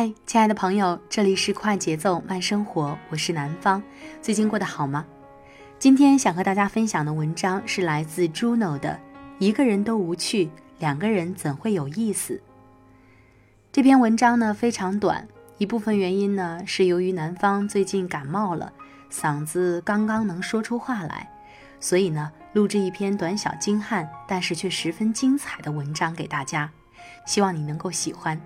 嗨，亲爱的朋友，这里是快节奏慢生活，我是南方。最近过得好吗？今天想和大家分享的文章是来自 Juno 的《一个人都无趣，两个人怎会有意思》。这篇文章呢非常短，一部分原因呢是由于南方最近感冒了，嗓子刚刚能说出话来，所以呢录制一篇短小精悍，但是却十分精彩的文章给大家，希望你能够喜欢。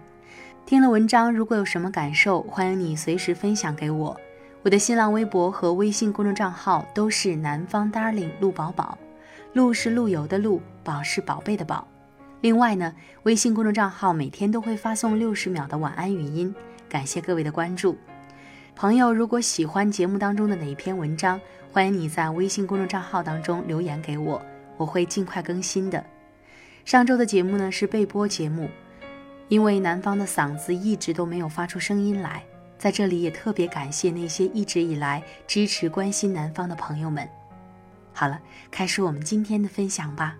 听了文章，如果有什么感受，欢迎你随时分享给我。我的新浪微博和微信公众账号都是南方 Darling 陆宝宝，陆是陆游的陆，宝是宝贝的宝。另外呢，微信公众账号每天都会发送六十秒的晚安语音，感谢各位的关注。朋友，如果喜欢节目当中的哪一篇文章，欢迎你在微信公众账号当中留言给我，我会尽快更新的。上周的节目呢是备播节目。因为南方的嗓子一直都没有发出声音来，在这里也特别感谢那些一直以来支持关心南方的朋友们。好了，开始我们今天的分享吧。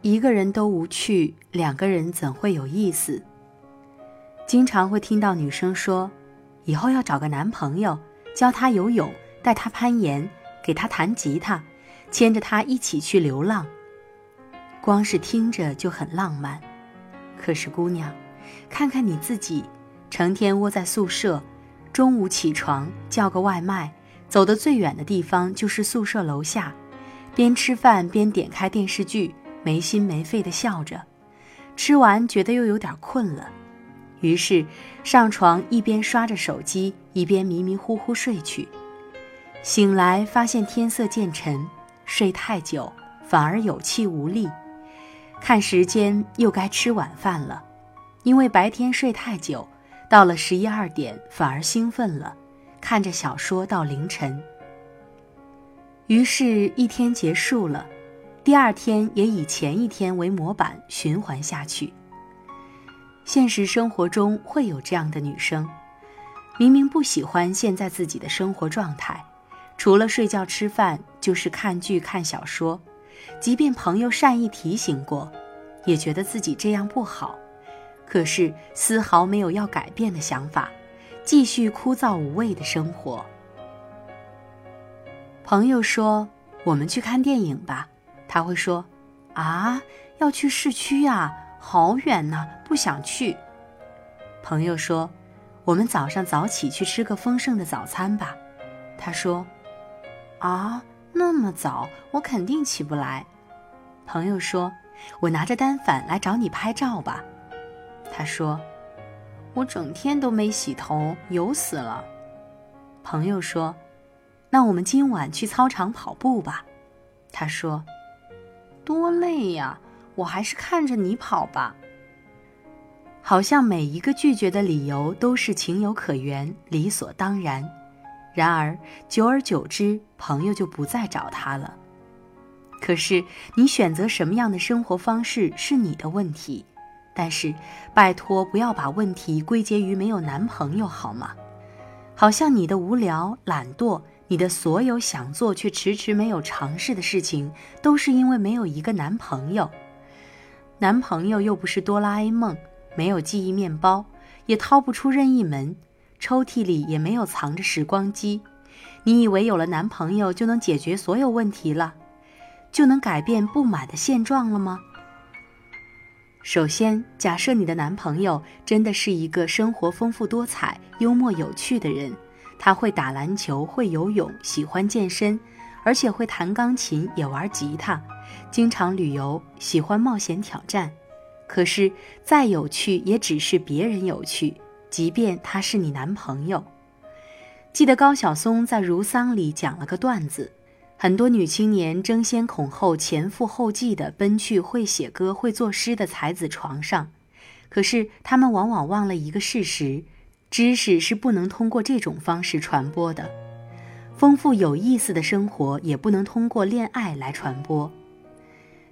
一个人都无趣，两个人怎会有意思？经常会听到女生说：“以后要找个男朋友，教他游泳，带他攀岩，给他弹吉他。”牵着他一起去流浪，光是听着就很浪漫。可是姑娘，看看你自己，成天窝在宿舍，中午起床叫个外卖，走得最远的地方就是宿舍楼下，边吃饭边点开电视剧，没心没肺的笑着。吃完觉得又有点困了，于是上床一边刷着手机，一边迷迷糊糊睡去。醒来发现天色渐沉。睡太久反而有气无力，看时间又该吃晚饭了，因为白天睡太久，到了十一二点反而兴奋了，看着小说到凌晨。于是，一天结束了，第二天也以前一天为模板循环下去。现实生活中会有这样的女生，明明不喜欢现在自己的生活状态。除了睡觉吃饭，就是看剧看小说，即便朋友善意提醒过，也觉得自己这样不好，可是丝毫没有要改变的想法，继续枯燥无味的生活。朋友说：“我们去看电影吧。”他会说：“啊，要去市区呀，好远呐，不想去。”朋友说：“我们早上早起去吃个丰盛的早餐吧。”他说。啊，那么早，我肯定起不来。朋友说：“我拿着单反来找你拍照吧。”他说：“我整天都没洗头，油死了。”朋友说：“那我们今晚去操场跑步吧。”他说：“多累呀，我还是看着你跑吧。”好像每一个拒绝的理由都是情有可原、理所当然。然而，久而久之，朋友就不再找他了。可是，你选择什么样的生活方式是你的问题。但是，拜托不要把问题归结于没有男朋友好吗？好像你的无聊、懒惰你的所有想做却迟迟没有尝试的事情，都是因为没有一个男朋友。男朋友又不是哆啦 A 梦，没有记忆面包，也掏不出任意门，抽屉里也没有藏着时光机。你以为有了男朋友就能解决所有问题了，就能改变不满的现状了吗？首先，假设你的男朋友真的是一个生活丰富多彩、幽默有趣的人，他会打篮球、会游泳、喜欢健身，而且会弹钢琴、也玩吉他。经常旅游，喜欢冒险挑战，可是再有趣也只是别人有趣，即便他是你男朋友。记得高晓松在《如丧》里讲了个段子，很多女青年争先恐后、前赴后继地奔去会写歌、会作诗的才子床上，可是她们往往忘了一个事实：知识是不能通过这种方式传播的，丰富有意思的生活也不能通过恋爱来传播。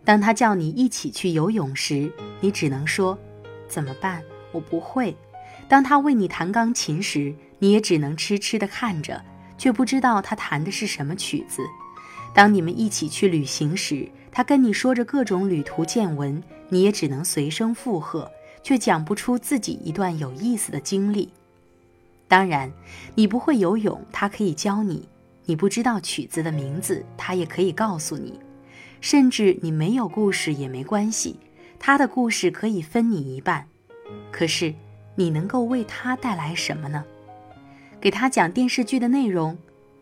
当他叫你一起去游泳时，你只能说：“怎么办？我不会。”当他为你弹钢琴时，你也只能痴痴地看着，却不知道他弹的是什么曲子。当你们一起去旅行时，他跟你说着各种旅途见闻，你也只能随声附和，却讲不出自己一段有意思的经历。当然，你不会游泳，他可以教你；你不知道曲子的名字，他也可以告诉你。甚至你没有故事也没关系，他的故事可以分你一半。可是，你能够为他带来什么呢？给他讲电视剧的内容，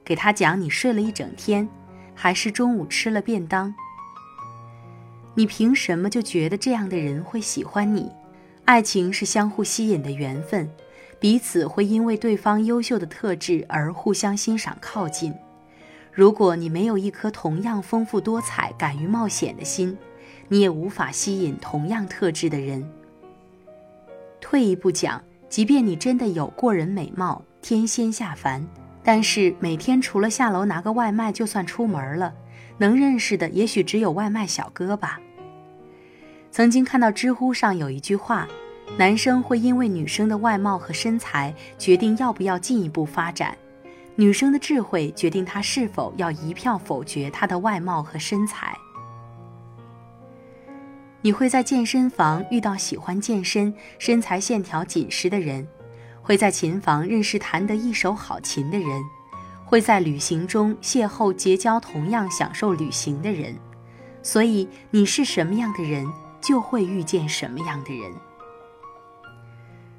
给他讲你睡了一整天，还是中午吃了便当？你凭什么就觉得这样的人会喜欢你？爱情是相互吸引的缘分，彼此会因为对方优秀的特质而互相欣赏靠近。如果你没有一颗同样丰富多彩、敢于冒险的心，你也无法吸引同样特质的人。退一步讲，即便你真的有过人美貌、天仙下凡，但是每天除了下楼拿个外卖就算出门了，能认识的也许只有外卖小哥吧。曾经看到知乎上有一句话：男生会因为女生的外貌和身材决定要不要进一步发展。女生的智慧决定她是否要一票否决她的外貌和身材。你会在健身房遇到喜欢健身、身材线条紧实的人，会在琴房认识弹得一手好琴的人，会在旅行中邂逅结交同样享受旅行的人。所以，你是什么样的人，就会遇见什么样的人。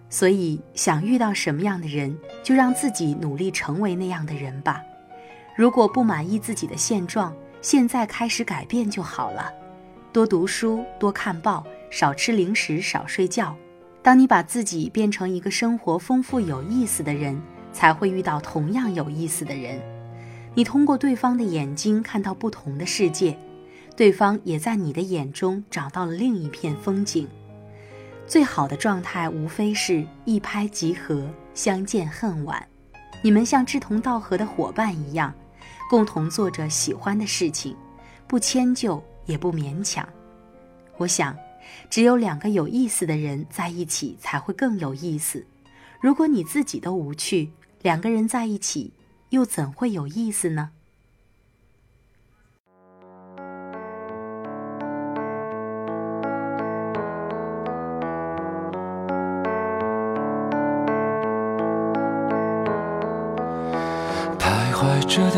所以，想遇到什么样的人，就让自己努力成为那样的人吧。如果不满意自己的现状，现在开始改变就好了。多读书，多看报，少吃零食，少睡觉。当你把自己变成一个生活丰富有意思的人，才会遇到同样有意思的人。你通过对方的眼睛看到不同的世界，对方也在你的眼中找到了另一片风景。最好的状态无非是一拍即合，相见恨晚。你们像志同道合的伙伴一样，共同做着喜欢的事情，不迁就也不勉强。我想，只有两个有意思的人在一起才会更有意思。如果你自己都无趣，两个人在一起又怎会有意思呢？怀着的，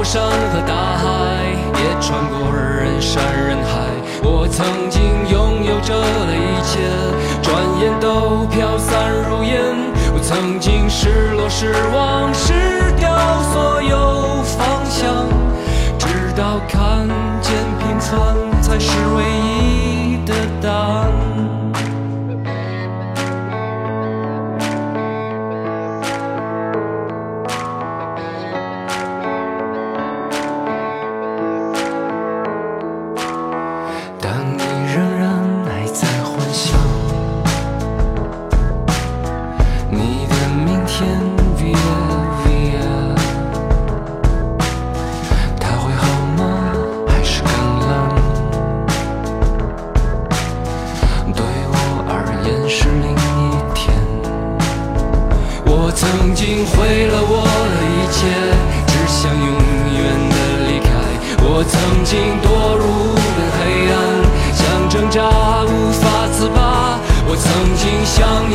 过山和大海，也穿过人山人海。我曾经拥有着的一切，转眼都飘散如烟。我曾经失落、失望、失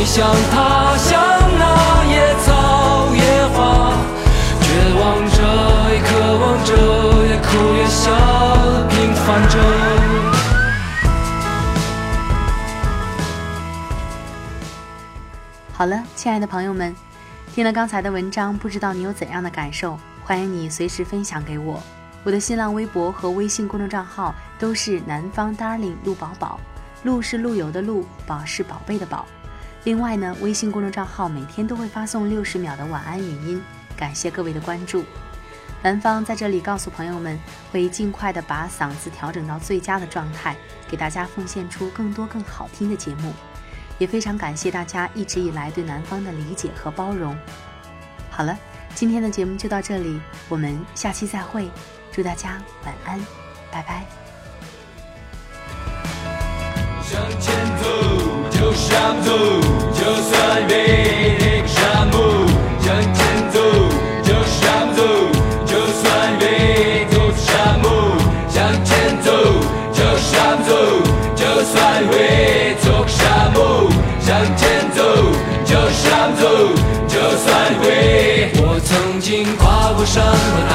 像他，像那野草野花，绝望着也渴望着，也哭也笑，平凡着。好了，亲爱的朋友们，听了刚才的文章，不知道你有怎样的感受？欢迎你随时分享给我。我的新浪微博和微信公众账号都是南方 Darling 陆宝宝，陆是陆游的陆，宝是宝贝的宝。另外呢，微信公众账号每天都会发送六十秒的晚安语音，感谢各位的关注。南方在这里告诉朋友们，会尽快的把嗓子调整到最佳的状态，给大家奉献出更多更好听的节目。也非常感谢大家一直以来对南方的理解和包容。好了，今天的节目就到这里，我们下期再会，祝大家晚安，拜拜。向前走。就想走，就算越那个沙漠，向前走，就想走，就算越走沙漠，向前走，就想走，就算越走沙漠，向前走，就想走，就算越。我曾经跨过山和海，